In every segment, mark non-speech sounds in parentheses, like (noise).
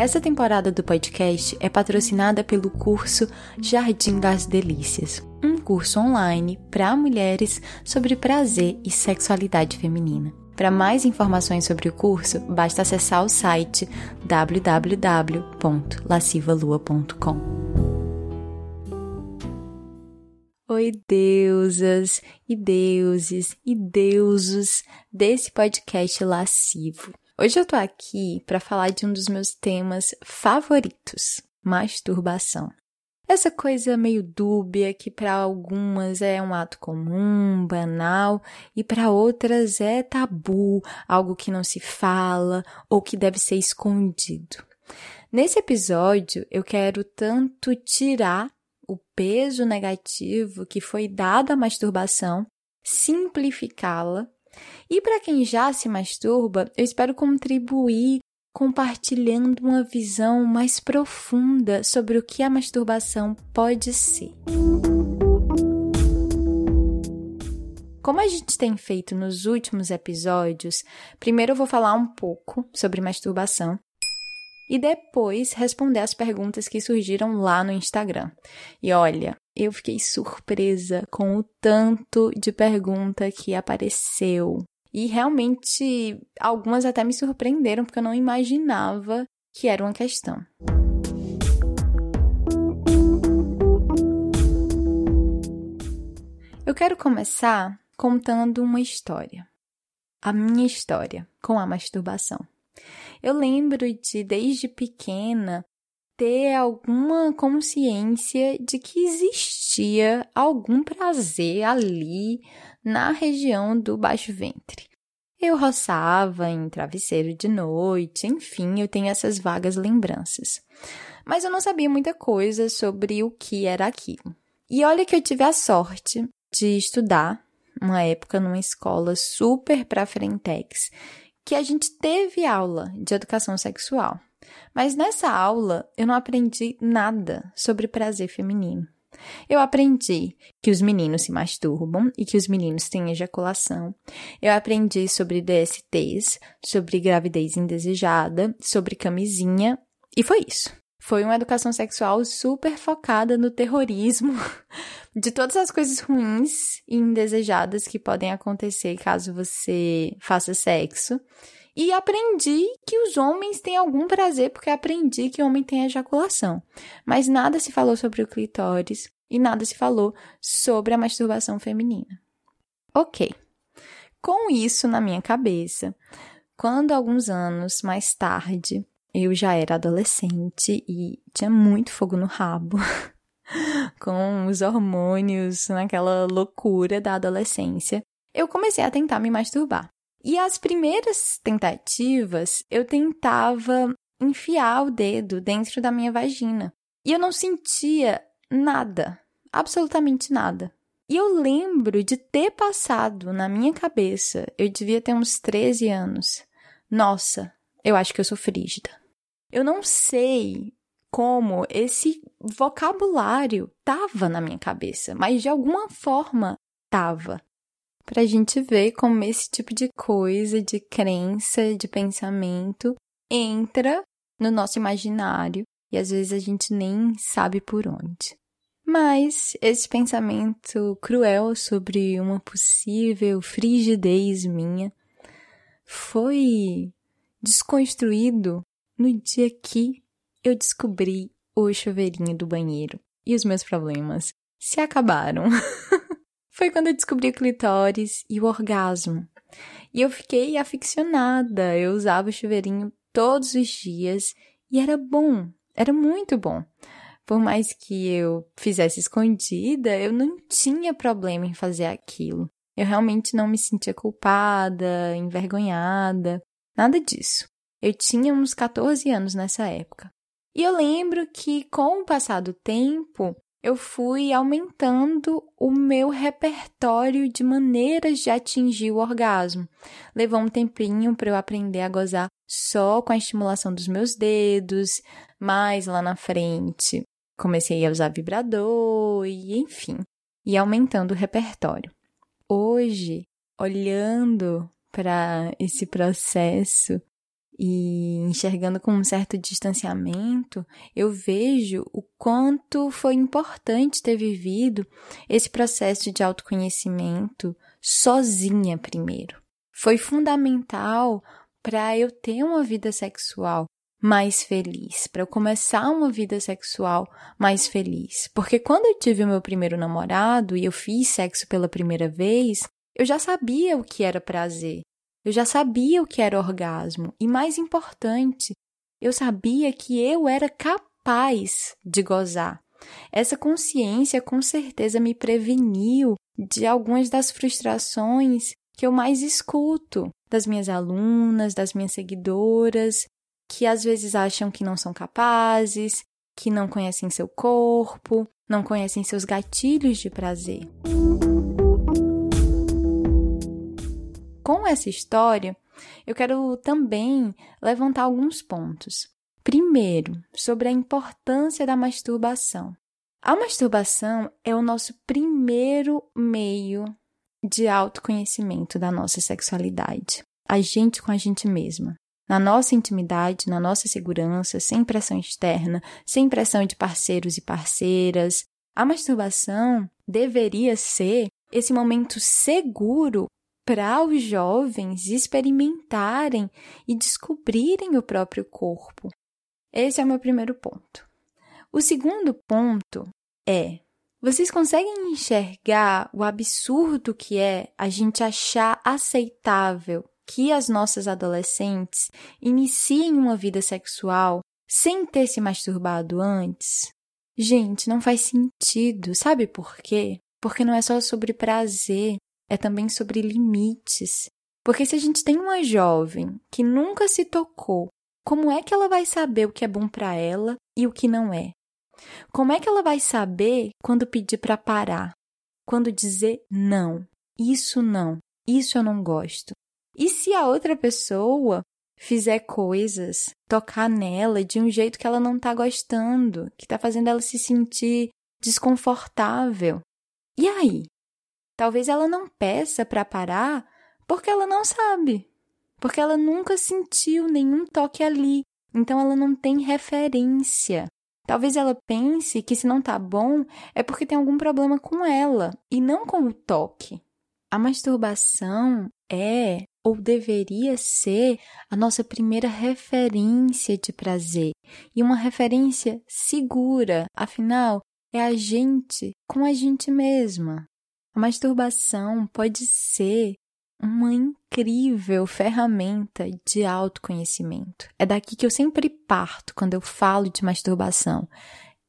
Essa temporada do podcast é patrocinada pelo curso Jardim das Delícias, um curso online para mulheres sobre prazer e sexualidade feminina. Para mais informações sobre o curso, basta acessar o site www.lascivalua.com. Oi, deusas e deuses e deusos desse podcast lascivo. Hoje eu tô aqui para falar de um dos meus temas favoritos, masturbação. Essa coisa meio dúbia que para algumas é um ato comum, banal, e para outras é tabu, algo que não se fala ou que deve ser escondido. Nesse episódio, eu quero tanto tirar o peso negativo que foi dado à masturbação, simplificá-la e para quem já se masturba, eu espero contribuir compartilhando uma visão mais profunda sobre o que a masturbação pode ser. Como a gente tem feito nos últimos episódios, primeiro eu vou falar um pouco sobre masturbação e depois responder as perguntas que surgiram lá no Instagram. E olha, eu fiquei surpresa com o tanto de pergunta que apareceu. E realmente algumas até me surpreenderam porque eu não imaginava que era uma questão. Eu quero começar contando uma história. A minha história com a masturbação. Eu lembro de, desde pequena, ter alguma consciência de que existia algum prazer ali na região do baixo ventre. Eu roçava em travesseiro de noite, enfim, eu tenho essas vagas lembranças. Mas eu não sabia muita coisa sobre o que era aquilo. E olha que eu tive a sorte de estudar uma época numa escola super pra frentex, que a gente teve aula de educação sexual. Mas nessa aula eu não aprendi nada sobre prazer feminino. Eu aprendi que os meninos se masturbam e que os meninos têm ejaculação. Eu aprendi sobre DSTs, sobre gravidez indesejada, sobre camisinha, e foi isso. Foi uma educação sexual super focada no terrorismo, (laughs) de todas as coisas ruins e indesejadas que podem acontecer caso você faça sexo. E aprendi que os homens têm algum prazer, porque aprendi que o homem tem ejaculação. Mas nada se falou sobre o clitóris e nada se falou sobre a masturbação feminina. Ok. Com isso na minha cabeça, quando alguns anos mais tarde eu já era adolescente e tinha muito fogo no rabo, (laughs) com os hormônios naquela loucura da adolescência, eu comecei a tentar me masturbar. E as primeiras tentativas, eu tentava enfiar o dedo dentro da minha vagina. E eu não sentia nada, absolutamente nada. E eu lembro de ter passado na minha cabeça, eu devia ter uns 13 anos. Nossa, eu acho que eu sou frígida. Eu não sei como esse vocabulário tava na minha cabeça, mas de alguma forma tava para a gente ver como esse tipo de coisa, de crença, de pensamento entra no nosso imaginário e às vezes a gente nem sabe por onde. Mas esse pensamento cruel sobre uma possível frigidez minha foi desconstruído no dia que eu descobri o chuveirinho do banheiro e os meus problemas se acabaram. (laughs) foi quando eu descobri o clitóris e o orgasmo. E eu fiquei aficionada. Eu usava o chuveirinho todos os dias e era bom, era muito bom. Por mais que eu fizesse escondida, eu não tinha problema em fazer aquilo. Eu realmente não me sentia culpada, envergonhada, nada disso. Eu tinha uns 14 anos nessa época. E eu lembro que, com o passar do tempo, eu fui aumentando o meu repertório de maneiras de atingir o orgasmo. Levou um tempinho para eu aprender a gozar só com a estimulação dos meus dedos, mais lá na frente comecei a usar vibrador e enfim, e aumentando o repertório. Hoje, olhando para esse processo e enxergando com um certo distanciamento, eu vejo o quanto foi importante ter vivido esse processo de autoconhecimento sozinha primeiro. Foi fundamental para eu ter uma vida sexual mais feliz, para eu começar uma vida sexual mais feliz. Porque quando eu tive o meu primeiro namorado e eu fiz sexo pela primeira vez, eu já sabia o que era prazer. Eu já sabia o que era orgasmo e, mais importante, eu sabia que eu era capaz de gozar. Essa consciência com certeza me preveniu de algumas das frustrações que eu mais escuto das minhas alunas, das minhas seguidoras, que às vezes acham que não são capazes, que não conhecem seu corpo, não conhecem seus gatilhos de prazer. Essa história, eu quero também levantar alguns pontos. Primeiro, sobre a importância da masturbação. A masturbação é o nosso primeiro meio de autoconhecimento da nossa sexualidade. A gente com a gente mesma. Na nossa intimidade, na nossa segurança, sem pressão externa, sem pressão de parceiros e parceiras. A masturbação deveria ser esse momento seguro para os jovens experimentarem e descobrirem o próprio corpo. Esse é o meu primeiro ponto. O segundo ponto é: vocês conseguem enxergar o absurdo que é a gente achar aceitável que as nossas adolescentes iniciem uma vida sexual sem ter se masturbado antes? Gente, não faz sentido. Sabe por quê? Porque não é só sobre prazer, é também sobre limites. Porque se a gente tem uma jovem que nunca se tocou, como é que ela vai saber o que é bom para ela e o que não é? Como é que ela vai saber quando pedir para parar? Quando dizer não, isso não, isso eu não gosto? E se a outra pessoa fizer coisas, tocar nela de um jeito que ela não tá gostando, que tá fazendo ela se sentir desconfortável? E aí? Talvez ela não peça para parar porque ela não sabe, porque ela nunca sentiu nenhum toque ali, então ela não tem referência. Talvez ela pense que se não tá bom é porque tem algum problema com ela e não com o toque. A masturbação é ou deveria ser a nossa primeira referência de prazer e uma referência segura, afinal, é a gente com a gente mesma. A masturbação pode ser uma incrível ferramenta de autoconhecimento. É daqui que eu sempre parto quando eu falo de masturbação.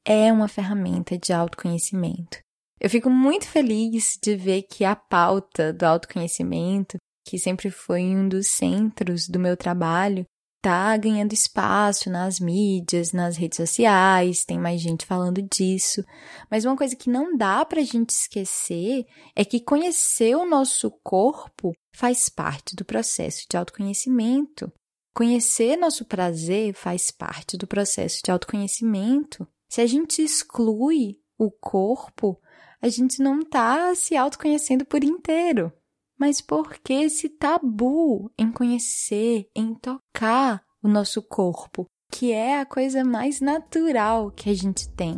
É uma ferramenta de autoconhecimento. Eu fico muito feliz de ver que a pauta do autoconhecimento, que sempre foi um dos centros do meu trabalho, tá ganhando espaço nas mídias, nas redes sociais, tem mais gente falando disso. Mas uma coisa que não dá pra gente esquecer é que conhecer o nosso corpo faz parte do processo de autoconhecimento. Conhecer nosso prazer faz parte do processo de autoconhecimento. Se a gente exclui o corpo, a gente não está se autoconhecendo por inteiro mas por que esse tabu em conhecer, em tocar o nosso corpo, que é a coisa mais natural que a gente tem?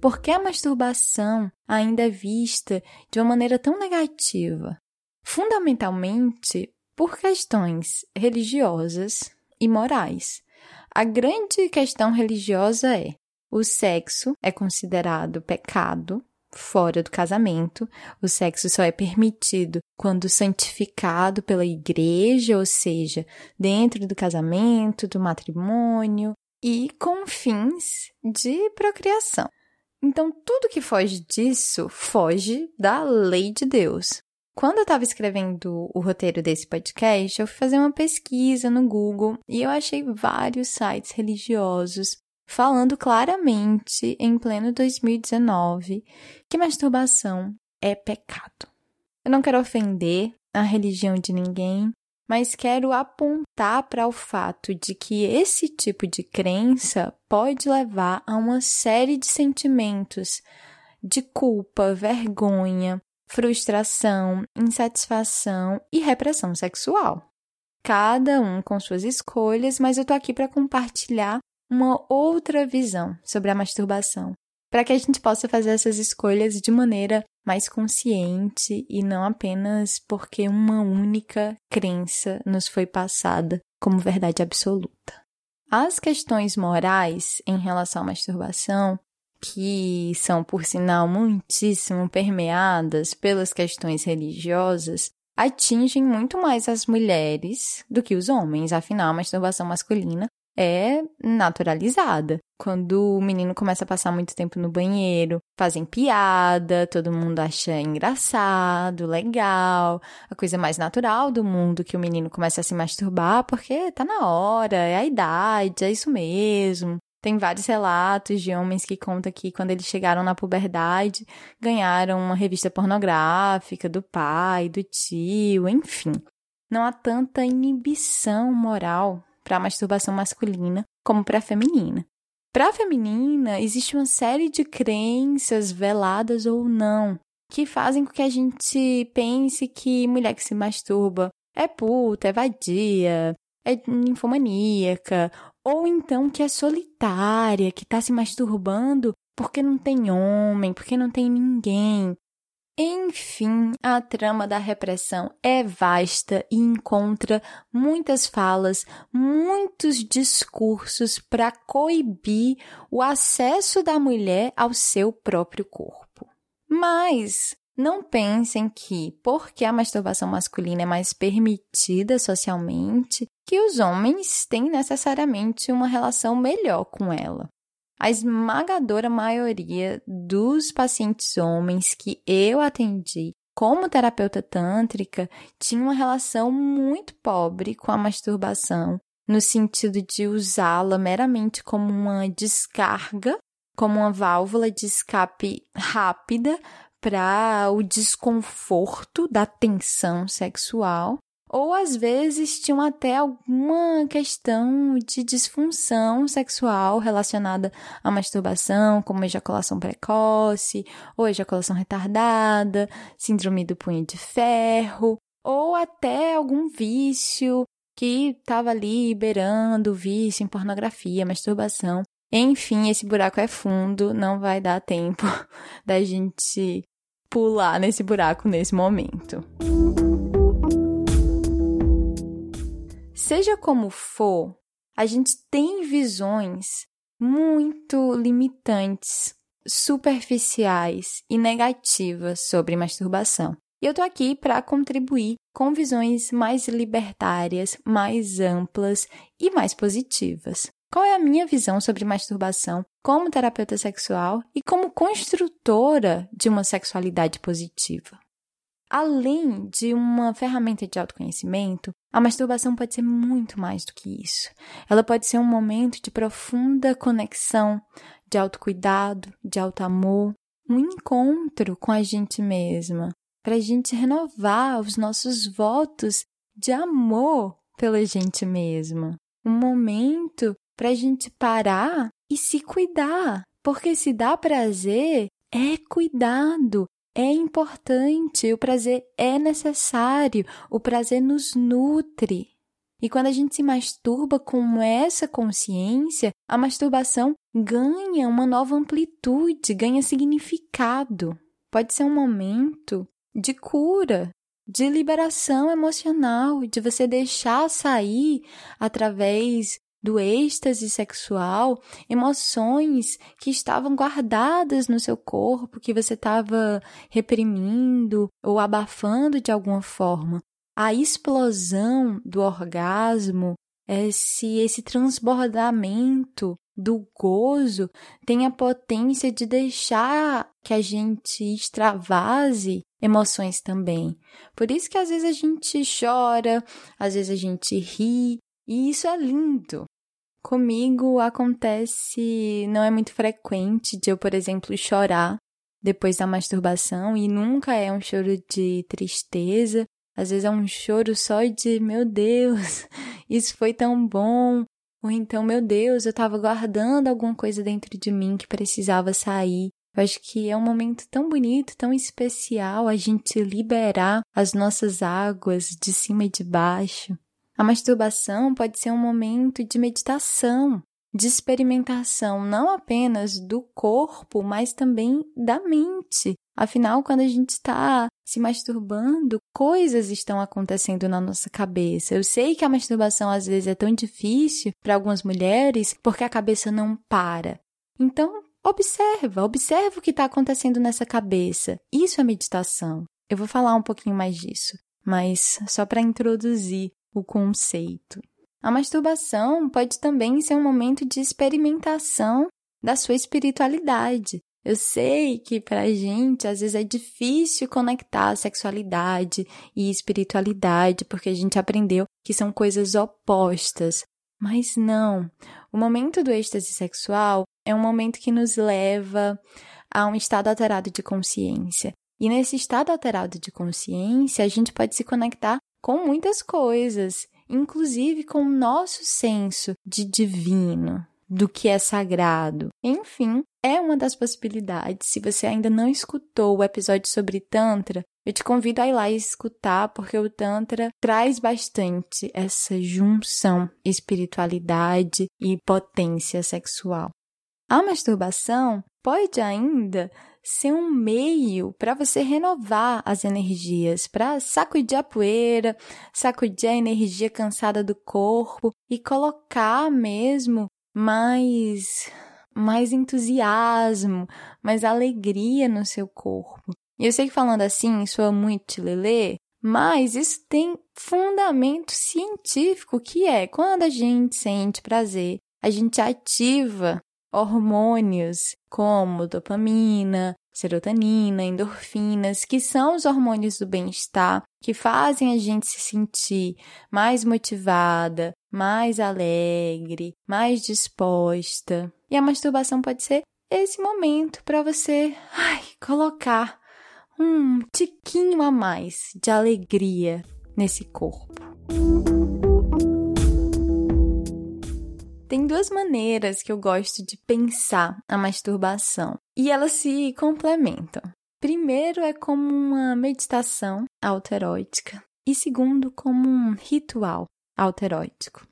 Por que a masturbação ainda é vista de uma maneira tão negativa? Fundamentalmente por questões religiosas e morais. A grande questão religiosa é: o sexo é considerado pecado fora do casamento. O sexo só é permitido quando santificado pela igreja, ou seja, dentro do casamento, do matrimônio e com fins de procriação. Então, tudo que foge disso foge da lei de Deus. Quando eu estava escrevendo o roteiro desse podcast, eu fui fazer uma pesquisa no Google e eu achei vários sites religiosos falando claramente, em pleno 2019, que masturbação é pecado. Eu não quero ofender a religião de ninguém, mas quero apontar para o fato de que esse tipo de crença pode levar a uma série de sentimentos de culpa, vergonha, frustração, insatisfação e repressão sexual. Cada um com suas escolhas, mas eu tô aqui para compartilhar uma outra visão sobre a masturbação, para que a gente possa fazer essas escolhas de maneira mais consciente e não apenas porque uma única crença nos foi passada como verdade absoluta. As questões morais em relação à masturbação, que são, por sinal, muitíssimo permeadas pelas questões religiosas, atingem muito mais as mulheres do que os homens. Afinal, a masturbação masculina é naturalizada. Quando o menino começa a passar muito tempo no banheiro, fazem piada, todo mundo acha engraçado, legal, a coisa mais natural do mundo que o menino começa a se masturbar porque tá na hora, é a idade, é isso mesmo. Tem vários relatos de homens que contam que quando eles chegaram na puberdade, ganharam uma revista pornográfica do pai, do tio, enfim. Não há tanta inibição moral para a masturbação masculina como para a feminina. Para a feminina, existe uma série de crenças, veladas ou não, que fazem com que a gente pense que mulher que se masturba é puta, é vadia, é ninfomaníaca, ou então que é solitária, que está se masturbando porque não tem homem, porque não tem ninguém, enfim, a trama da repressão é vasta e encontra muitas falas, muitos discursos para coibir o acesso da mulher ao seu próprio corpo. Mas não pensem que, porque a masturbação masculina é mais permitida socialmente, que os homens têm necessariamente uma relação melhor com ela. A esmagadora maioria dos pacientes homens que eu atendi como terapeuta tântrica tinha uma relação muito pobre com a masturbação, no sentido de usá-la meramente como uma descarga, como uma válvula de escape rápida para o desconforto da tensão sexual ou às vezes tinham até alguma questão de disfunção sexual relacionada à masturbação, como ejaculação precoce, ou ejaculação retardada, síndrome do punho de ferro, ou até algum vício que estava ali liberando vício em pornografia, masturbação. Enfim, esse buraco é fundo, não vai dar tempo (laughs) da gente pular nesse buraco nesse momento. Seja como for, a gente tem visões muito limitantes, superficiais e negativas sobre masturbação. E eu tô aqui para contribuir com visões mais libertárias, mais amplas e mais positivas. Qual é a minha visão sobre masturbação como terapeuta sexual e como construtora de uma sexualidade positiva? Além de uma ferramenta de autoconhecimento, a masturbação pode ser muito mais do que isso. Ela pode ser um momento de profunda conexão, de autocuidado, de auto-amor, um encontro com a gente mesma, para a gente renovar os nossos votos de amor pela gente mesma. Um momento para a gente parar e se cuidar, porque se dá prazer é cuidado, é importante, o prazer é necessário, o prazer nos nutre. E quando a gente se masturba com essa consciência, a masturbação ganha uma nova amplitude, ganha significado. Pode ser um momento de cura, de liberação emocional, de você deixar sair através do êxtase sexual, emoções que estavam guardadas no seu corpo, que você estava reprimindo ou abafando de alguma forma. A explosão do orgasmo, esse, esse transbordamento do gozo tem a potência de deixar que a gente extravase emoções também. Por isso que às vezes a gente chora, às vezes a gente ri, e isso é lindo. Comigo acontece, não é muito frequente de eu, por exemplo, chorar depois da masturbação e nunca é um choro de tristeza. Às vezes é um choro só de, meu Deus, (laughs) isso foi tão bom. Ou então, meu Deus, eu estava guardando alguma coisa dentro de mim que precisava sair. Eu acho que é um momento tão bonito, tão especial a gente liberar as nossas águas de cima e de baixo. A masturbação pode ser um momento de meditação, de experimentação não apenas do corpo, mas também da mente. Afinal, quando a gente está se masturbando, coisas estão acontecendo na nossa cabeça. Eu sei que a masturbação às vezes é tão difícil para algumas mulheres porque a cabeça não para. Então, observa, observa o que está acontecendo nessa cabeça. Isso é meditação. Eu vou falar um pouquinho mais disso, mas só para introduzir o conceito. A masturbação pode também ser um momento de experimentação da sua espiritualidade. Eu sei que para a gente às vezes é difícil conectar sexualidade e espiritualidade, porque a gente aprendeu que são coisas opostas. Mas não. O momento do êxtase sexual é um momento que nos leva a um estado alterado de consciência. E nesse estado alterado de consciência, a gente pode se conectar com muitas coisas, inclusive com o nosso senso de divino, do que é sagrado. Enfim, é uma das possibilidades. Se você ainda não escutou o episódio sobre Tantra, eu te convido a ir lá e escutar, porque o Tantra traz bastante essa junção espiritualidade e potência sexual. A masturbação pode ainda ser um meio para você renovar as energias, para sacudir a poeira, sacudir a energia cansada do corpo e colocar mesmo mais mais entusiasmo, mais alegria no seu corpo. E eu sei que falando assim soa muito lelê, mas isso tem fundamento científico que é quando a gente sente prazer, a gente ativa hormônios como dopamina, serotonina, endorfinas, que são os hormônios do bem-estar, que fazem a gente se sentir mais motivada, mais alegre, mais disposta. E a masturbação pode ser esse momento para você ai, colocar um tiquinho a mais de alegria nesse corpo. Tem duas maneiras que eu gosto de pensar a masturbação e elas se complementam. Primeiro é como uma meditação autoerótica e segundo como um ritual autoerótico.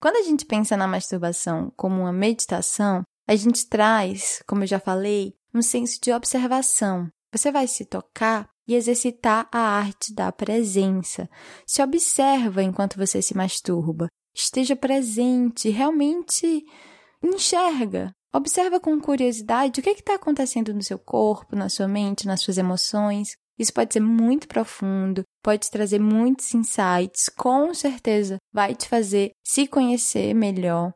Quando a gente pensa na masturbação como uma meditação, a gente traz, como eu já falei, um senso de observação. Você vai se tocar e exercitar a arte da presença. Se observa enquanto você se masturba esteja presente, realmente enxerga. Observa com curiosidade o que é está acontecendo no seu corpo, na sua mente, nas suas emoções. Isso pode ser muito profundo, pode trazer muitos insights, com certeza vai te fazer se conhecer melhor.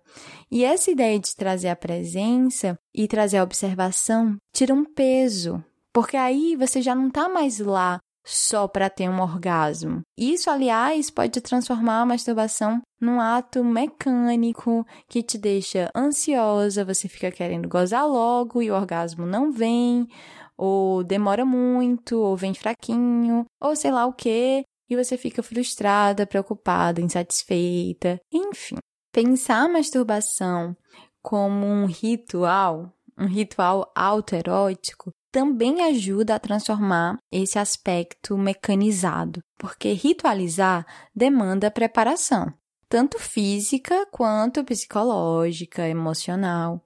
E essa ideia de trazer a presença e trazer a observação tira um peso, porque aí você já não está mais lá só para ter um orgasmo. Isso, aliás, pode transformar a masturbação num ato mecânico que te deixa ansiosa, você fica querendo gozar logo e o orgasmo não vem, ou demora muito, ou vem fraquinho, ou sei lá o que, e você fica frustrada, preocupada, insatisfeita, enfim. Pensar a masturbação como um ritual, um ritual autoerótico, também ajuda a transformar esse aspecto mecanizado, porque ritualizar demanda preparação, tanto física quanto psicológica, emocional.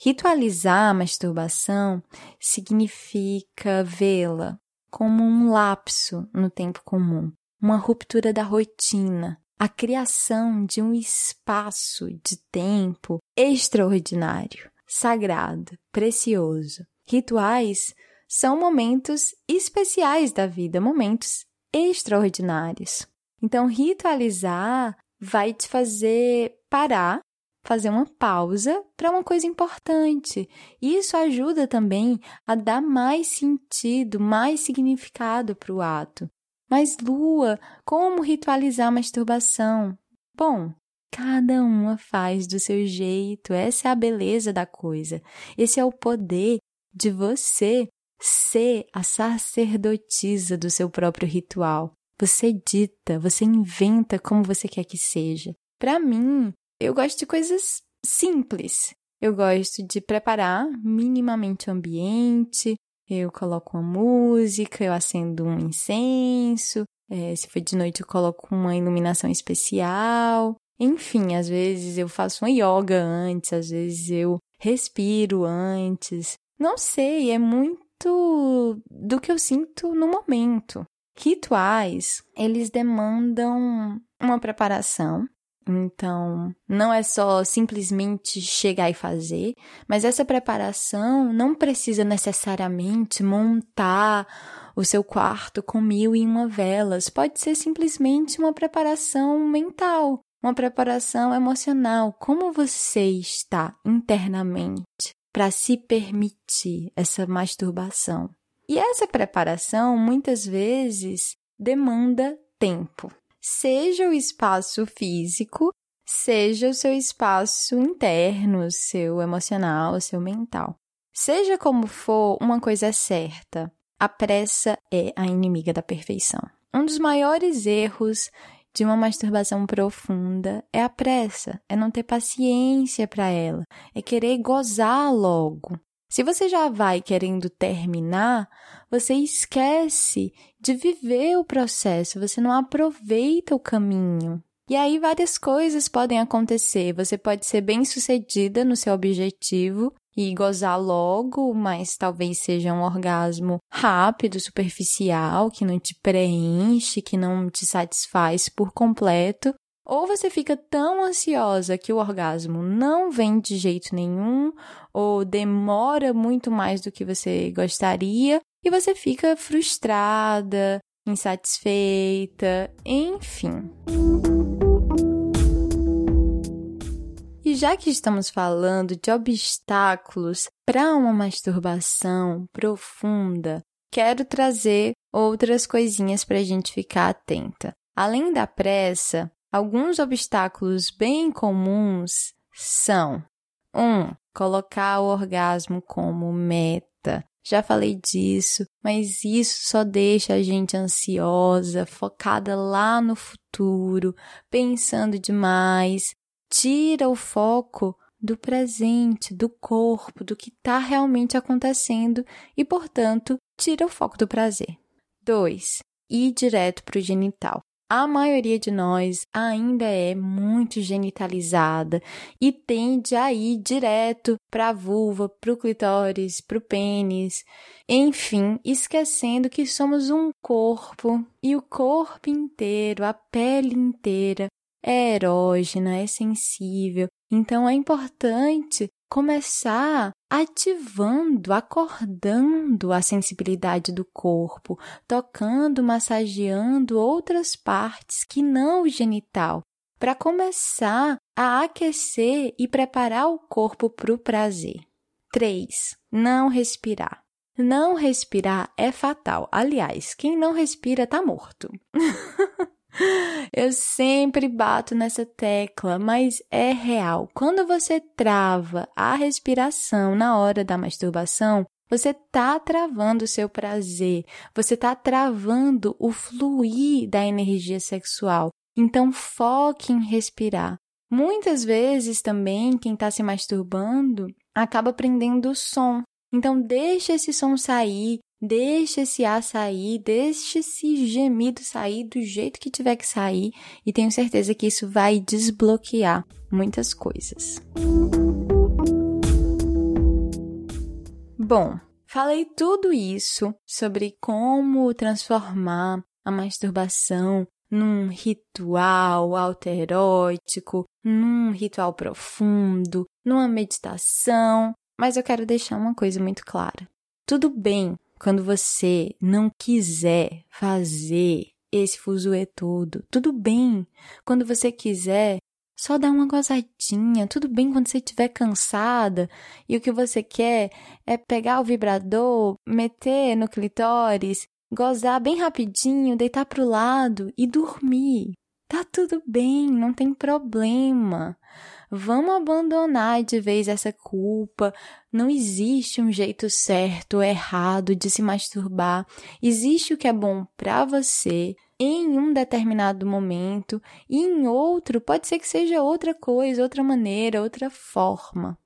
Ritualizar a masturbação significa vê-la como um lapso no tempo comum, uma ruptura da rotina, a criação de um espaço de tempo extraordinário, sagrado, precioso, Rituais são momentos especiais da vida, momentos extraordinários. Então, ritualizar vai te fazer parar, fazer uma pausa para uma coisa importante. Isso ajuda também a dar mais sentido, mais significado para o ato. Mas, Lua, como ritualizar a masturbação? Bom, Cada uma faz do seu jeito. Essa é a beleza da coisa. Esse é o poder de você ser a sacerdotisa do seu próprio ritual. Você dita, você inventa como você quer que seja. Para mim, eu gosto de coisas simples. Eu gosto de preparar minimamente o ambiente, eu coloco uma música, eu acendo um incenso, é, se for de noite eu coloco uma iluminação especial. Enfim, às vezes eu faço uma yoga antes, às vezes eu respiro antes. Não sei, é muito do que eu sinto no momento. Rituais, eles demandam uma preparação, então, não é só simplesmente chegar e fazer, mas essa preparação não precisa necessariamente montar o seu quarto com mil e uma velas. Pode ser simplesmente uma preparação mental, uma preparação emocional. Como você está internamente para se permitir essa masturbação? E essa preparação muitas vezes demanda tempo seja o espaço físico, seja o seu espaço interno, seu emocional, seu mental. Seja como for, uma coisa é certa: a pressa é a inimiga da perfeição. Um dos maiores erros de uma masturbação profunda é a pressa, é não ter paciência para ela, é querer gozar logo. Se você já vai querendo terminar, você esquece de viver o processo, você não aproveita o caminho. E aí várias coisas podem acontecer. Você pode ser bem sucedida no seu objetivo e gozar logo, mas talvez seja um orgasmo rápido, superficial, que não te preenche, que não te satisfaz por completo. Ou você fica tão ansiosa que o orgasmo não vem de jeito nenhum, ou demora muito mais do que você gostaria, e você fica frustrada, insatisfeita, enfim. E já que estamos falando de obstáculos para uma masturbação profunda, quero trazer outras coisinhas para a gente ficar atenta. Além da pressa, Alguns obstáculos bem comuns são: 1. Um, colocar o orgasmo como meta. Já falei disso, mas isso só deixa a gente ansiosa, focada lá no futuro, pensando demais. Tira o foco do presente, do corpo, do que está realmente acontecendo e, portanto, tira o foco do prazer. 2. Ir direto para o genital a maioria de nós ainda é muito genitalizada e tende a ir direto para a vulva, para o clitóris, para o pênis, enfim, esquecendo que somos um corpo e o corpo inteiro, a pele inteira é erógena, é sensível. Então é importante começar ativando, acordando a sensibilidade do corpo, tocando, massageando outras partes que não o genital, para começar a aquecer e preparar o corpo para o prazer. 3. Não respirar. Não respirar é fatal. Aliás, quem não respira está morto. (laughs) (laughs) Eu sempre bato nessa tecla, mas é real. Quando você trava a respiração na hora da masturbação, você está travando o seu prazer, você está travando o fluir da energia sexual. Então, foque em respirar. Muitas vezes também quem está se masturbando acaba prendendo o som. Então, deixe esse som sair, Deixe esse ar sair, deixe esse gemido sair do jeito que tiver que sair e tenho certeza que isso vai desbloquear muitas coisas. Bom, falei tudo isso sobre como transformar a masturbação num ritual alterótico, num ritual profundo, numa meditação, mas eu quero deixar uma coisa muito clara. Tudo bem quando você não quiser fazer esse fuzuê todo, tudo bem. Quando você quiser, só dá uma gozadinha. Tudo bem quando você estiver cansada e o que você quer é pegar o vibrador, meter no clitóris, gozar bem rapidinho, deitar para o lado e dormir. Tá tudo bem, não tem problema. Vamos abandonar de vez essa culpa. Não existe um jeito certo ou errado de se masturbar. Existe o que é bom para você em um determinado momento e em outro pode ser que seja outra coisa, outra maneira, outra forma.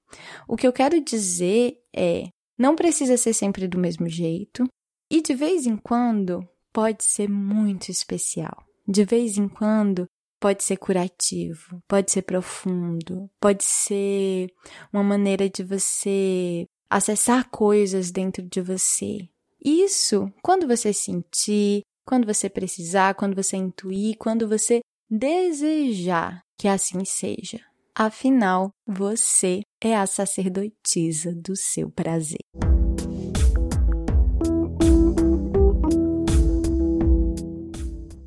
O que eu quero dizer é, não precisa ser sempre do mesmo jeito e de vez em quando pode ser muito especial. De vez em quando pode ser curativo, pode ser profundo, pode ser uma maneira de você acessar coisas dentro de você. Isso, quando você sentir, quando você precisar, quando você intuir, quando você desejar que assim seja. Afinal, você é a sacerdotisa do seu prazer.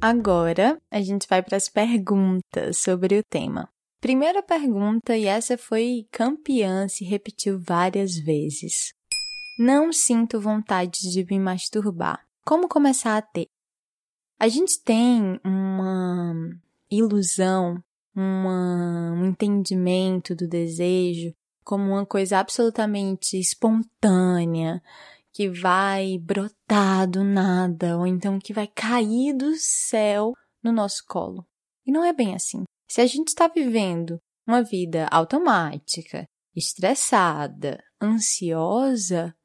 Agora a gente vai para as perguntas sobre o tema. Primeira pergunta, e essa foi campeã, se repetiu várias vezes. Não sinto vontade de me masturbar. Como começar a ter? A gente tem uma ilusão, uma, um entendimento do desejo como uma coisa absolutamente espontânea, que vai brotar do nada, ou então que vai cair do céu no nosso colo. E não é bem assim. Se a gente está vivendo uma vida automática, estressada, ansiosa,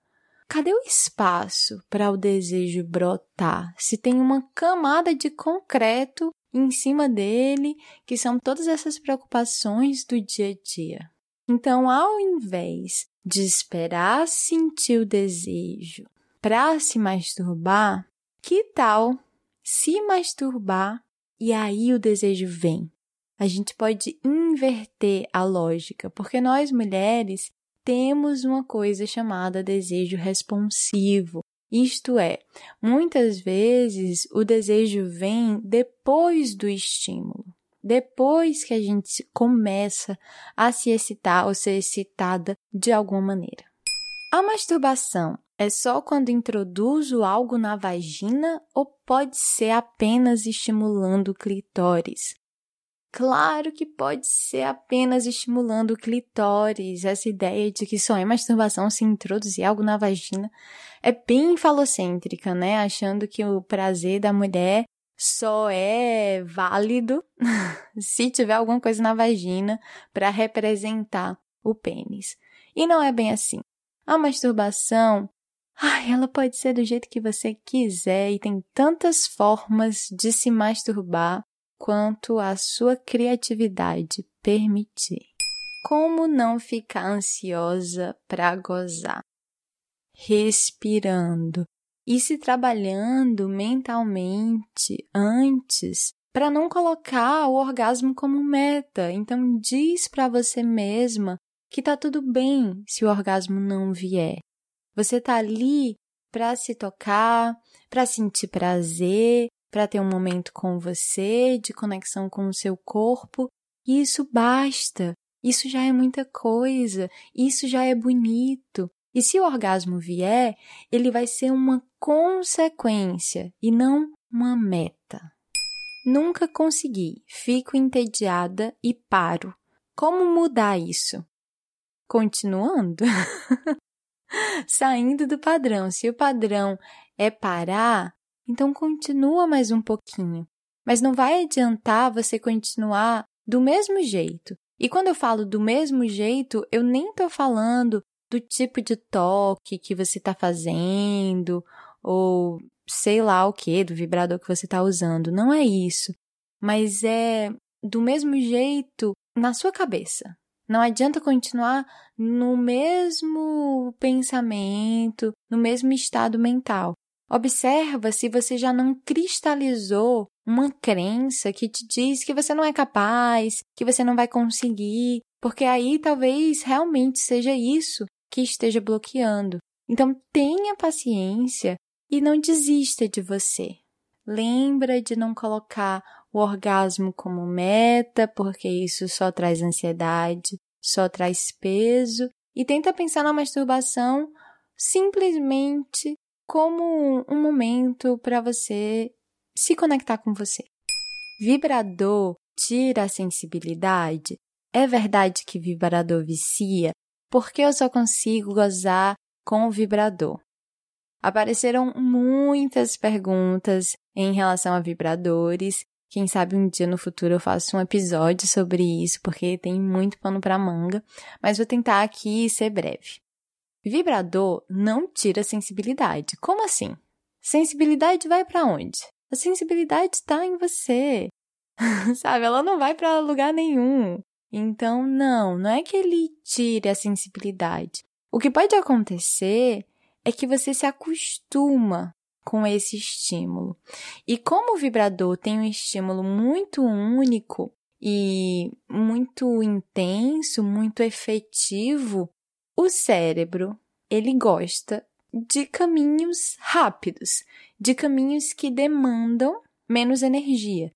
cadê o espaço para o desejo brotar? Se tem uma camada de concreto em cima dele, que são todas essas preocupações do dia a dia. Então, ao invés de esperar sentir o desejo para se masturbar, que tal se masturbar e aí o desejo vem? A gente pode inverter a lógica, porque nós mulheres temos uma coisa chamada desejo responsivo. Isto é, muitas vezes o desejo vem depois do estímulo depois que a gente começa a se excitar ou ser excitada de alguma maneira. A masturbação é só quando introduzo algo na vagina ou pode ser apenas estimulando o clitóris? Claro que pode ser apenas estimulando o clitóris. Essa ideia de que só é masturbação se introduzir algo na vagina é bem falocêntrica, né? Achando que o prazer da mulher só é válido (laughs) se tiver alguma coisa na vagina para representar o pênis. E não é bem assim. A masturbação, ai, ela pode ser do jeito que você quiser e tem tantas formas de se masturbar quanto a sua criatividade permitir. Como não ficar ansiosa para gozar? Respirando, e se trabalhando mentalmente antes para não colocar o orgasmo como meta. Então diz para você mesma que tá tudo bem se o orgasmo não vier. Você tá ali para se tocar, para sentir prazer, para ter um momento com você, de conexão com o seu corpo, e isso basta. Isso já é muita coisa, isso já é bonito. E se o orgasmo vier, ele vai ser uma consequência e não uma meta. Nunca consegui, fico entediada e paro. Como mudar isso? Continuando. (laughs) Saindo do padrão. Se o padrão é parar, então continua mais um pouquinho. Mas não vai adiantar você continuar do mesmo jeito. E quando eu falo do mesmo jeito, eu nem estou falando do tipo de toque que você está fazendo, ou sei lá o que, do vibrador que você está usando. Não é isso. Mas é do mesmo jeito na sua cabeça. Não adianta continuar no mesmo pensamento, no mesmo estado mental. Observa se você já não cristalizou uma crença que te diz que você não é capaz, que você não vai conseguir, porque aí talvez realmente seja isso que esteja bloqueando. Então tenha paciência e não desista de você. Lembra de não colocar o orgasmo como meta, porque isso só traz ansiedade, só traz peso, e tenta pensar na masturbação simplesmente como um momento para você se conectar com você. Vibrador tira a sensibilidade? É verdade que vibrador vicia? Por que eu só consigo gozar com o vibrador? Apareceram muitas perguntas em relação a vibradores. Quem sabe um dia no futuro eu faço um episódio sobre isso, porque tem muito pano para manga, mas vou tentar aqui ser breve. Vibrador não tira sensibilidade. Como assim? Sensibilidade vai para onde? A sensibilidade está em você. (laughs) Sabe? Ela não vai para lugar nenhum. Então, não, não é que ele tire a sensibilidade. O que pode acontecer é que você se acostuma com esse estímulo. E como o vibrador tem um estímulo muito único e muito intenso, muito efetivo, o cérebro, ele gosta de caminhos rápidos, de caminhos que demandam menos energia.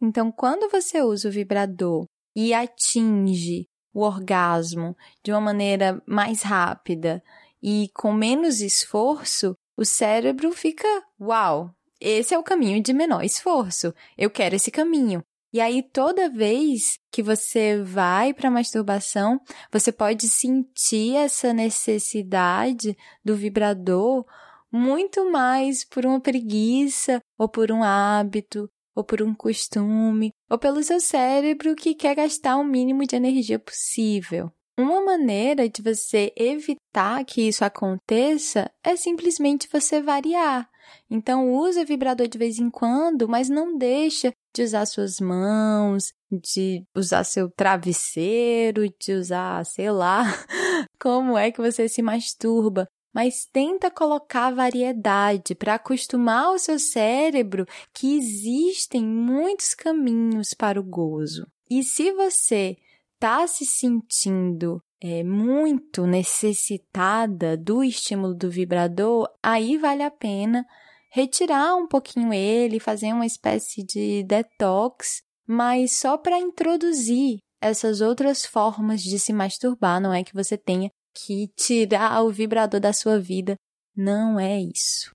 Então, quando você usa o vibrador e atinge o orgasmo de uma maneira mais rápida e com menos esforço, o cérebro fica: uau, esse é o caminho de menor esforço, eu quero esse caminho. E aí, toda vez que você vai para a masturbação, você pode sentir essa necessidade do vibrador muito mais por uma preguiça, ou por um hábito, ou por um costume, ou pelo seu cérebro que quer gastar o mínimo de energia possível. Uma maneira de você evitar que isso aconteça é simplesmente você variar. Então, use o vibrador de vez em quando, mas não deixa de usar suas mãos, de usar seu travesseiro, de usar, sei lá, (laughs) como é que você se masturba. Mas tenta colocar variedade para acostumar o seu cérebro que existem muitos caminhos para o gozo. E se você está se sentindo é, muito necessitada do estímulo do vibrador, aí vale a pena retirar um pouquinho ele, fazer uma espécie de detox, mas só para introduzir essas outras formas de se masturbar, não é que você tenha que tirar o vibrador da sua vida, não é isso.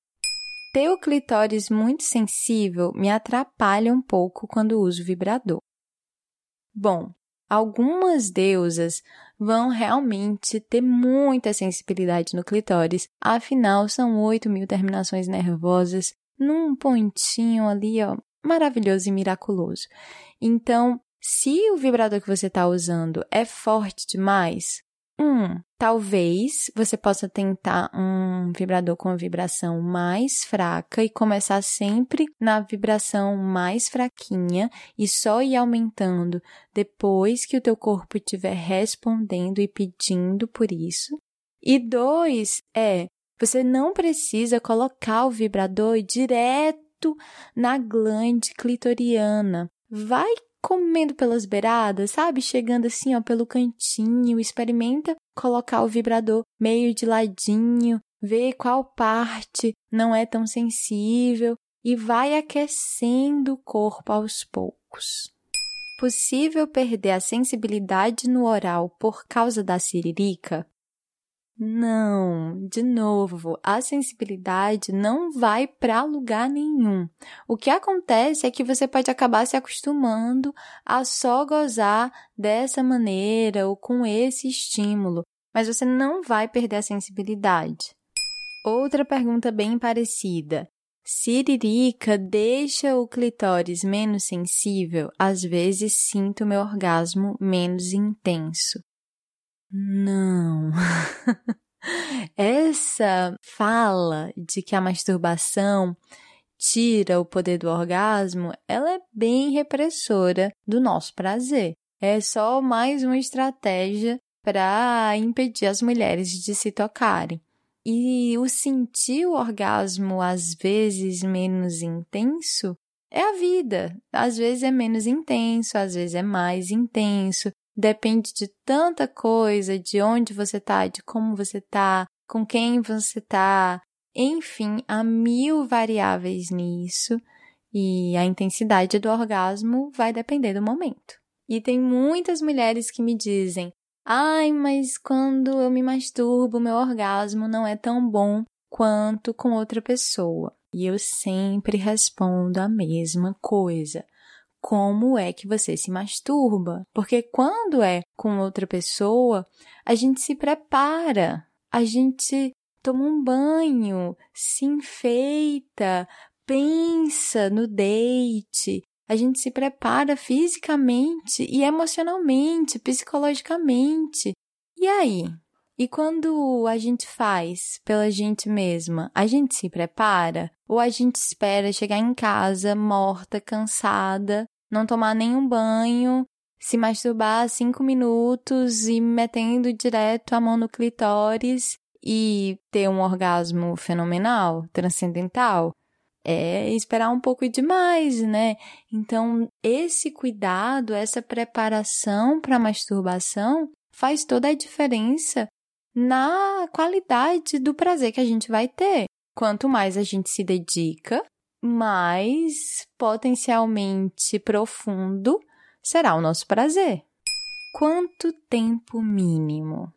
Ter o clitóris muito sensível me atrapalha um pouco quando uso vibrador. Bom, algumas deusas vão realmente ter muita sensibilidade no clitóris, afinal são 8 mil terminações nervosas num pontinho ali, ó, maravilhoso e miraculoso. Então, se o vibrador que você está usando é forte demais, um, talvez você possa tentar um vibrador com a vibração mais fraca e começar sempre na vibração mais fraquinha e só ir aumentando depois que o teu corpo estiver respondendo e pedindo por isso. E dois é, você não precisa colocar o vibrador direto na glande clitoriana. Vai comendo pelas beiradas, sabe? Chegando assim, ó, pelo cantinho, experimenta colocar o vibrador meio de ladinho, ver qual parte não é tão sensível e vai aquecendo o corpo aos poucos. Possível perder a sensibilidade no oral por causa da siririca? Não, de novo, a sensibilidade não vai para lugar nenhum. O que acontece é que você pode acabar se acostumando a só gozar dessa maneira ou com esse estímulo, mas você não vai perder a sensibilidade. Outra pergunta bem parecida. Siririca deixa o clitóris menos sensível? Às vezes sinto meu orgasmo menos intenso. Não. (laughs) Essa fala de que a masturbação tira o poder do orgasmo, ela é bem repressora do nosso prazer. É só mais uma estratégia para impedir as mulheres de se tocarem. E o sentir o orgasmo às vezes menos intenso é a vida. Às vezes é menos intenso, às vezes é mais intenso depende de tanta coisa, de onde você tá, de como você tá, com quem você tá, enfim, há mil variáveis nisso e a intensidade do orgasmo vai depender do momento. E tem muitas mulheres que me dizem: "Ai, mas quando eu me masturbo, meu orgasmo não é tão bom quanto com outra pessoa". E eu sempre respondo a mesma coisa. Como é que você se masturba. Porque quando é com outra pessoa, a gente se prepara, a gente toma um banho, se enfeita, pensa no date, a gente se prepara fisicamente e emocionalmente, psicologicamente. E aí? E quando a gente faz pela gente mesma, a gente se prepara? Ou a gente espera chegar em casa morta, cansada, não tomar nenhum banho, se masturbar cinco minutos e metendo direto a mão no clitóris e ter um orgasmo fenomenal, transcendental? É esperar um pouco demais, né? Então, esse cuidado, essa preparação para a masturbação faz toda a diferença na qualidade do prazer que a gente vai ter. Quanto mais a gente se dedica, mais potencialmente profundo será o nosso prazer. Quanto tempo mínimo?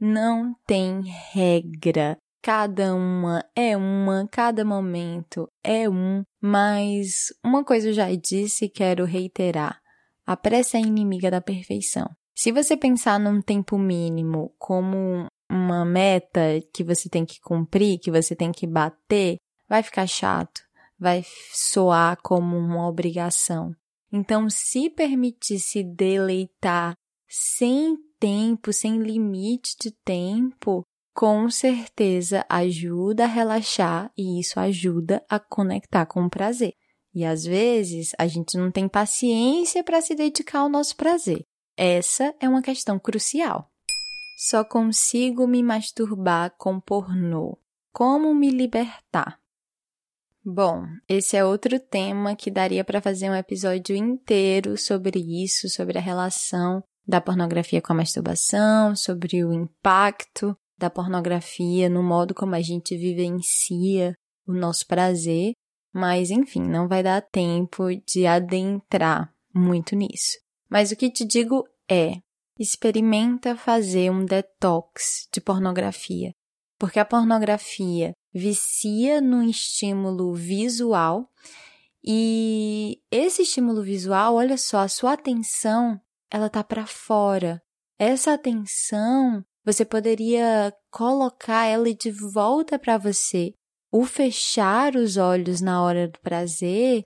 Não tem regra. Cada uma é uma, cada momento é um, mas uma coisa eu já disse e quero reiterar: a pressa é inimiga da perfeição. Se você pensar num tempo mínimo como uma meta que você tem que cumprir, que você tem que bater, vai ficar chato, vai soar como uma obrigação. Então, se permitir se deleitar sem tempo, sem limite de tempo, com certeza ajuda a relaxar e isso ajuda a conectar com o prazer. E às vezes a gente não tem paciência para se dedicar ao nosso prazer. Essa é uma questão crucial. Só consigo me masturbar com pornô. Como me libertar? Bom, esse é outro tema que daria para fazer um episódio inteiro sobre isso, sobre a relação da pornografia com a masturbação, sobre o impacto da pornografia no modo como a gente vivencia o nosso prazer, mas enfim, não vai dar tempo de adentrar muito nisso. Mas o que te digo é: experimenta fazer um detox de pornografia, porque a pornografia vicia no estímulo visual e esse estímulo visual, olha só, a sua atenção, ela tá para fora. Essa atenção, você poderia colocar ela de volta para você. O fechar os olhos na hora do prazer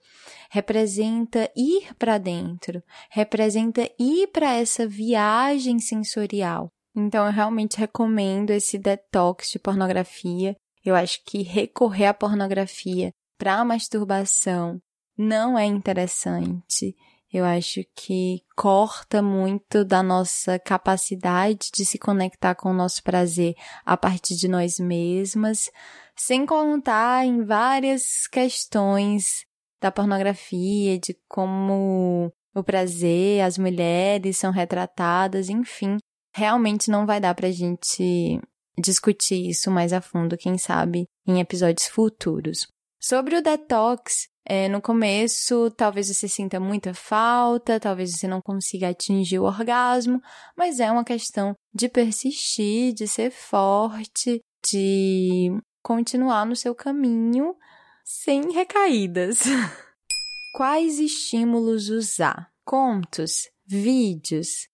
representa ir para dentro, representa ir para essa viagem sensorial. Então, eu realmente recomendo esse detox de pornografia. Eu acho que recorrer à pornografia para masturbação não é interessante. Eu acho que corta muito da nossa capacidade de se conectar com o nosso prazer a partir de nós mesmas, sem contar em várias questões da pornografia, de como o prazer, as mulheres são retratadas, enfim, realmente não vai dar pra gente discutir isso mais a fundo, quem sabe, em episódios futuros. Sobre o detox, é, no começo, talvez você sinta muita falta, talvez você não consiga atingir o orgasmo, mas é uma questão de persistir, de ser forte, de continuar no seu caminho sem recaídas. (laughs) Quais estímulos usar? Contos? Vídeos?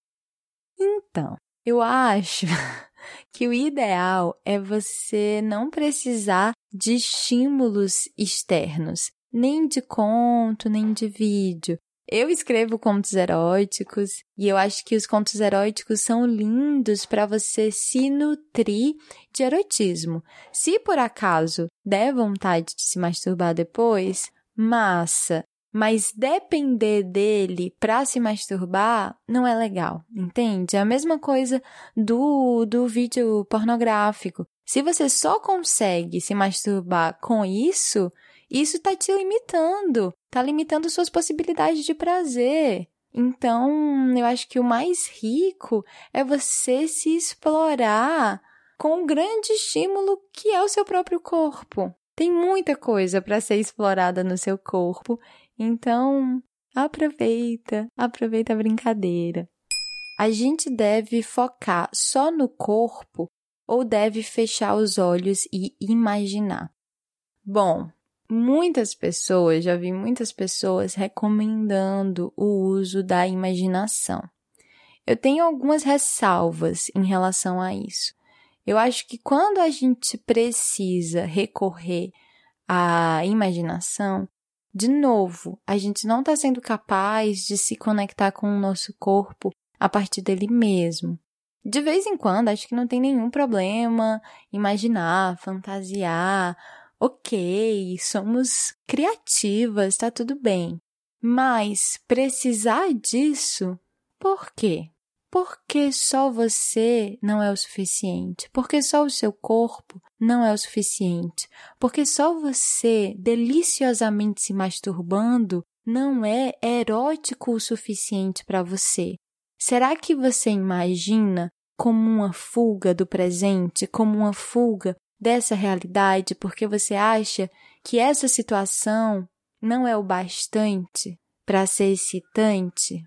Então, eu acho (laughs) que o ideal é você não precisar de estímulos externos nem de conto, nem de vídeo. Eu escrevo contos eróticos e eu acho que os contos eróticos são lindos para você se nutrir de erotismo. Se por acaso der vontade de se masturbar depois, massa. Mas depender dele para se masturbar não é legal, entende? É a mesma coisa do, do vídeo pornográfico. Se você só consegue se masturbar com isso, isso está te limitando, está limitando suas possibilidades de prazer. Então, eu acho que o mais rico é você se explorar com um grande estímulo que é o seu próprio corpo. Tem muita coisa para ser explorada no seu corpo, então aproveita, aproveita a brincadeira. A gente deve focar só no corpo ou deve fechar os olhos e imaginar? Bom, muitas pessoas, já vi muitas pessoas recomendando o uso da imaginação. Eu tenho algumas ressalvas em relação a isso. Eu acho que quando a gente precisa recorrer à imaginação, de novo, a gente não está sendo capaz de se conectar com o nosso corpo a partir dele mesmo. De vez em quando, acho que não tem nenhum problema imaginar, fantasiar. Ok, somos criativas, tá tudo bem. Mas precisar disso, por quê? Porque só você não é o suficiente? Porque só o seu corpo não é o suficiente? Porque só você deliciosamente se masturbando não é erótico o suficiente para você? Será que você imagina como uma fuga do presente, como uma fuga dessa realidade, porque você acha que essa situação não é o bastante para ser excitante?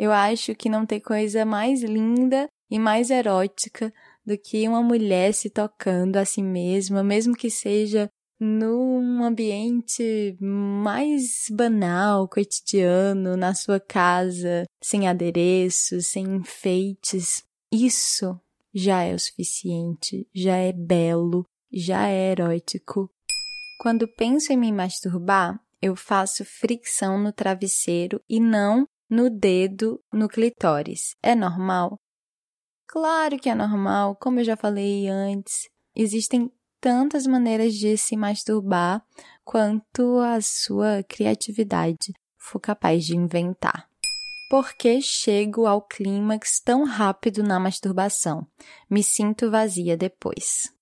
Eu acho que não tem coisa mais linda e mais erótica do que uma mulher se tocando a si mesma, mesmo que seja num ambiente mais banal, cotidiano, na sua casa, sem adereços, sem enfeites. Isso já é o suficiente, já é belo, já é erótico. Quando penso em me masturbar, eu faço fricção no travesseiro e não no dedo no clitóris. É normal? Claro que é normal, como eu já falei antes. Existem tantas maneiras de se masturbar quanto a sua criatividade for capaz de inventar. Por que chego ao clímax tão rápido na masturbação? Me sinto vazia depois.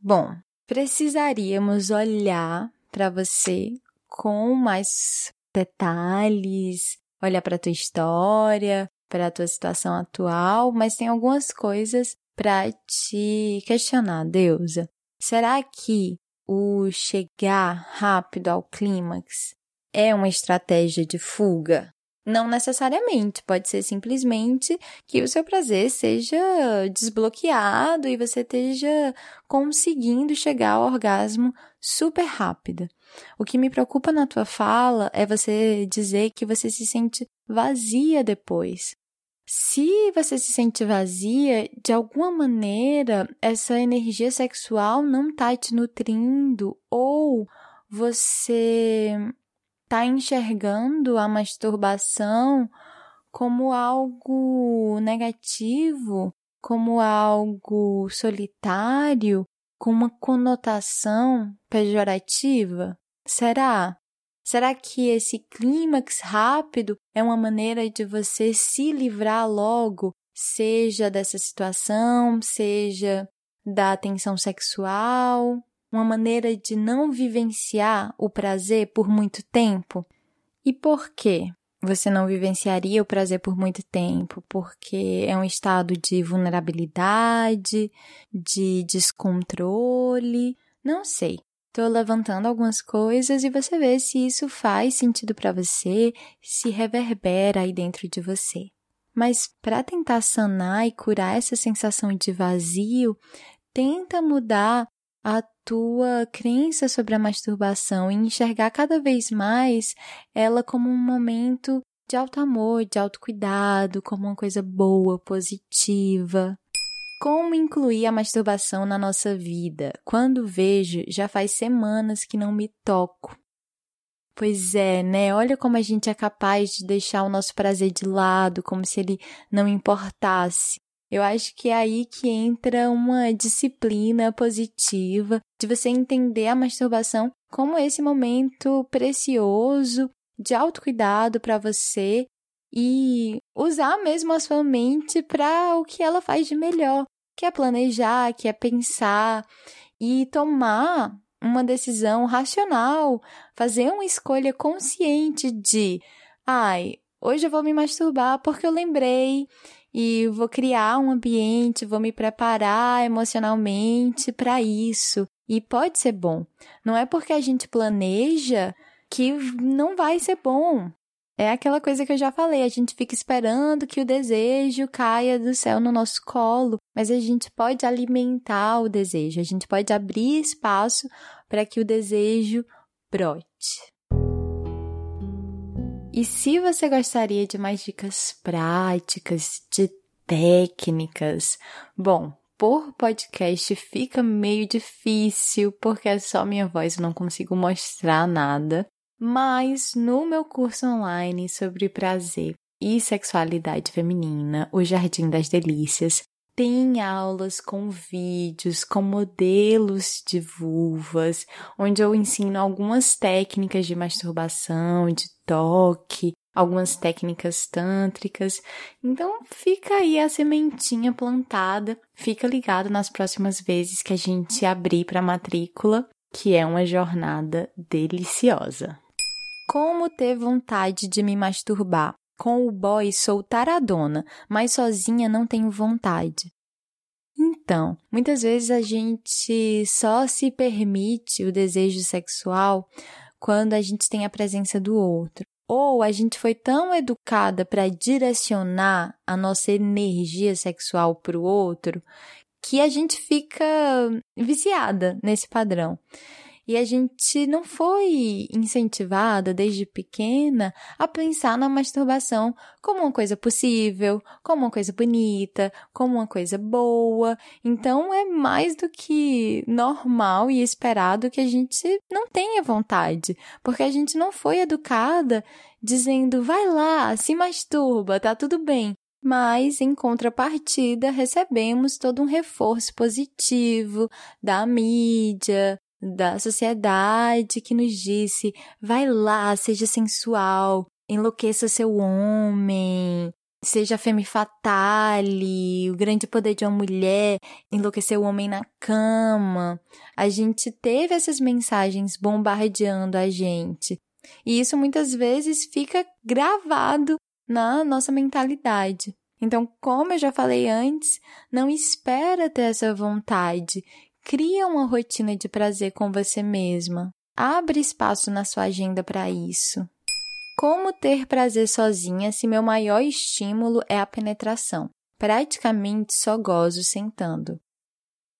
Bom, precisaríamos olhar para você com mais detalhes, olhar para a tua história, para a tua situação atual, mas tem algumas coisas para te questionar, Deusa. Será que o chegar rápido ao clímax é uma estratégia de fuga? Não necessariamente, pode ser simplesmente que o seu prazer seja desbloqueado e você esteja conseguindo chegar ao orgasmo super rápido. O que me preocupa na tua fala é você dizer que você se sente vazia depois. Se você se sente vazia, de alguma maneira essa energia sexual não está te nutrindo ou você está enxergando a masturbação como algo negativo, como algo solitário, com uma conotação pejorativa? Será? Será que esse clímax rápido é uma maneira de você se livrar logo, seja dessa situação, seja da tensão sexual, uma maneira de não vivenciar o prazer por muito tempo? E por quê? Você não vivenciaria o prazer por muito tempo, porque é um estado de vulnerabilidade, de descontrole, não sei. Estou levantando algumas coisas e você vê se isso faz sentido para você, se reverbera aí dentro de você. Mas para tentar sanar e curar essa sensação de vazio, tenta mudar a tua crença sobre a masturbação e enxergar cada vez mais ela como um momento de alto amor, de autocuidado, como uma coisa boa, positiva. Como incluir a masturbação na nossa vida? Quando vejo, já faz semanas que não me toco. Pois é, né? Olha como a gente é capaz de deixar o nosso prazer de lado, como se ele não importasse. Eu acho que é aí que entra uma disciplina positiva de você entender a masturbação como esse momento precioso de autocuidado para você e usar mesmo a sua mente para o que ela faz de melhor, que é planejar, que é pensar e tomar uma decisão racional, fazer uma escolha consciente de, ai, hoje eu vou me masturbar porque eu lembrei e vou criar um ambiente, vou me preparar emocionalmente para isso. E pode ser bom. Não é porque a gente planeja que não vai ser bom. É aquela coisa que eu já falei, a gente fica esperando que o desejo caia do céu no nosso colo, mas a gente pode alimentar o desejo, a gente pode abrir espaço para que o desejo brote. E se você gostaria de mais dicas práticas, de técnicas, bom, por podcast fica meio difícil porque é só minha voz, eu não consigo mostrar nada. Mas no meu curso online sobre prazer e sexualidade feminina, o Jardim das Delícias, tem aulas com vídeos, com modelos de vulvas, onde eu ensino algumas técnicas de masturbação, de toque, algumas técnicas tântricas. Então fica aí a sementinha plantada, fica ligado nas próximas vezes que a gente abrir para matrícula, que é uma jornada deliciosa. Como ter vontade de me masturbar? Com o boy sou taradona, mas sozinha não tenho vontade. Então, muitas vezes a gente só se permite o desejo sexual quando a gente tem a presença do outro. Ou a gente foi tão educada para direcionar a nossa energia sexual para o outro que a gente fica viciada nesse padrão. E a gente não foi incentivada desde pequena a pensar na masturbação como uma coisa possível, como uma coisa bonita, como uma coisa boa. Então é mais do que normal e esperado que a gente não tenha vontade, porque a gente não foi educada dizendo vai lá, se masturba, tá tudo bem mas em contrapartida recebemos todo um reforço positivo da mídia, da sociedade que nos disse: vai lá, seja sensual, enlouqueça seu homem, seja femme fatale, o grande poder de uma mulher, enlouquecer o homem na cama. A gente teve essas mensagens bombardeando a gente. E isso muitas vezes fica gravado na nossa mentalidade. Então, como eu já falei antes, não espera ter essa vontade. Cria uma rotina de prazer com você mesma. Abre espaço na sua agenda para isso. Como ter prazer sozinha se meu maior estímulo é a penetração? Praticamente só gozo sentando.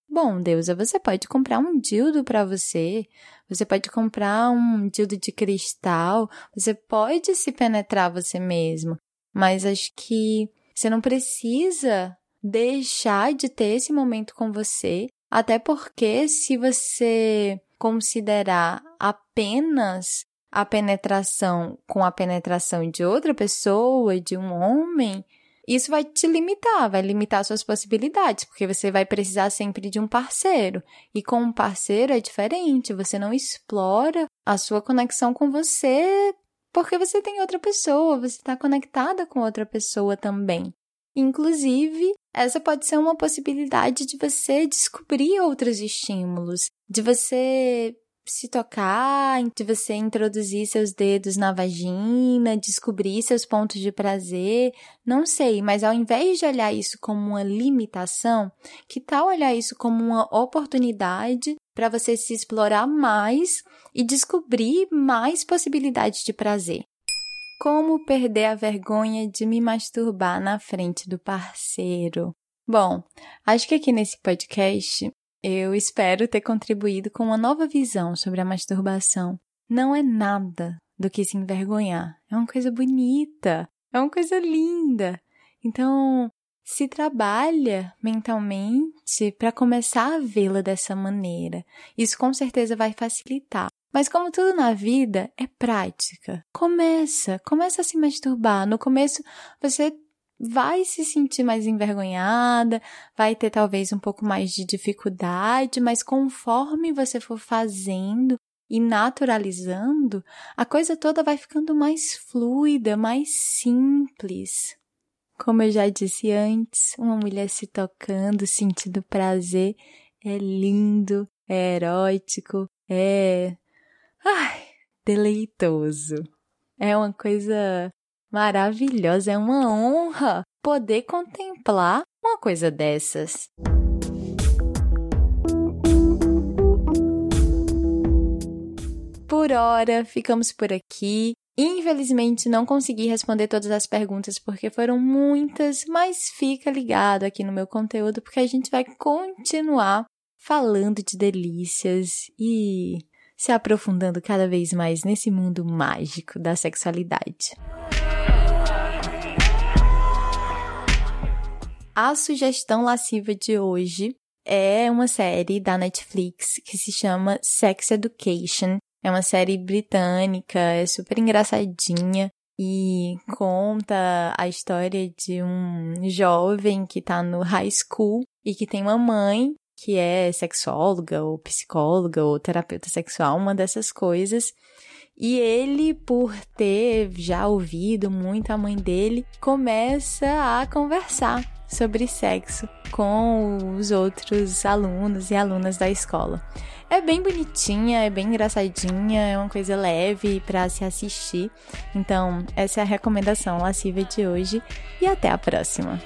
Bom, Deusa, você pode comprar um dildo para você, você pode comprar um dildo de cristal, você pode se penetrar você mesmo, mas acho que você não precisa deixar de ter esse momento com você até porque, se você considerar apenas a penetração com a penetração de outra pessoa, de um homem, isso vai te limitar, vai limitar suas possibilidades, porque você vai precisar sempre de um parceiro. E com um parceiro é diferente, você não explora a sua conexão com você porque você tem outra pessoa, você está conectada com outra pessoa também. Inclusive, essa pode ser uma possibilidade de você descobrir outros estímulos, de você se tocar, de você introduzir seus dedos na vagina, descobrir seus pontos de prazer, não sei, mas ao invés de olhar isso como uma limitação, que tal olhar isso como uma oportunidade para você se explorar mais e descobrir mais possibilidades de prazer? Como perder a vergonha de me masturbar na frente do parceiro? Bom, acho que aqui nesse podcast eu espero ter contribuído com uma nova visão sobre a masturbação. Não é nada do que se envergonhar. É uma coisa bonita, é uma coisa linda. Então, se trabalha mentalmente para começar a vê-la dessa maneira. Isso com certeza vai facilitar mas como tudo na vida, é prática. Começa, começa a se masturbar. No começo você vai se sentir mais envergonhada, vai ter talvez um pouco mais de dificuldade, mas conforme você for fazendo e naturalizando, a coisa toda vai ficando mais fluida, mais simples. Como eu já disse antes, uma mulher se tocando, sentindo prazer, é lindo, é erótico, é Ai, deleitoso. É uma coisa maravilhosa, é uma honra poder contemplar uma coisa dessas. Por hora, ficamos por aqui. Infelizmente, não consegui responder todas as perguntas porque foram muitas, mas fica ligado aqui no meu conteúdo porque a gente vai continuar falando de delícias e se aprofundando cada vez mais nesse mundo mágico da sexualidade. A sugestão lasciva de hoje é uma série da Netflix que se chama Sex Education. É uma série britânica, é super engraçadinha e conta a história de um jovem que tá no high school e que tem uma mãe que é sexóloga ou psicóloga ou terapeuta sexual, uma dessas coisas. E ele, por ter já ouvido muito a mãe dele, começa a conversar sobre sexo com os outros alunos e alunas da escola. É bem bonitinha, é bem engraçadinha, é uma coisa leve para se assistir. Então, essa é a recomendação lasciva de hoje e até a próxima.